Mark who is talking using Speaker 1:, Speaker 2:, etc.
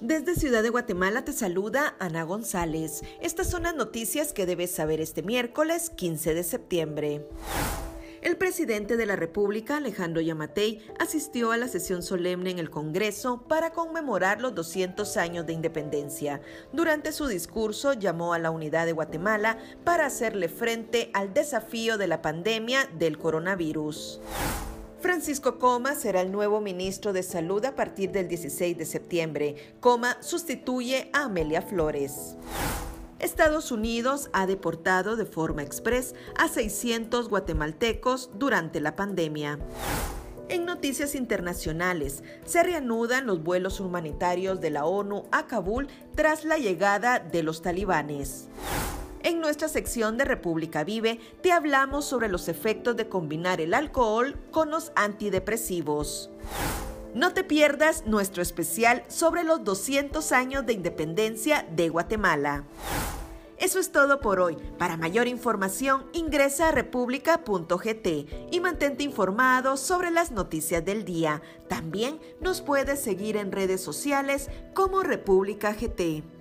Speaker 1: Desde Ciudad de Guatemala te saluda Ana González. Estas son las noticias que debes saber este miércoles 15 de septiembre. El presidente de la República, Alejandro Yamatei, asistió a la sesión solemne en el Congreso para conmemorar los 200 años de independencia. Durante su discurso llamó a la unidad de Guatemala para hacerle frente al desafío de la pandemia del coronavirus. Francisco Coma será el nuevo ministro de Salud a partir del 16 de septiembre. Coma sustituye a Amelia Flores. Estados Unidos ha deportado de forma express a 600 guatemaltecos durante la pandemia. En noticias internacionales, se reanudan los vuelos humanitarios de la ONU a Kabul tras la llegada de los talibanes. Nuestra sección de República Vive te hablamos sobre los efectos de combinar el alcohol con los antidepresivos. No te pierdas nuestro especial sobre los 200 años de independencia de Guatemala. Eso es todo por hoy. Para mayor información ingresa a república.gt y mantente informado sobre las noticias del día. También nos puedes seguir en redes sociales como República GT.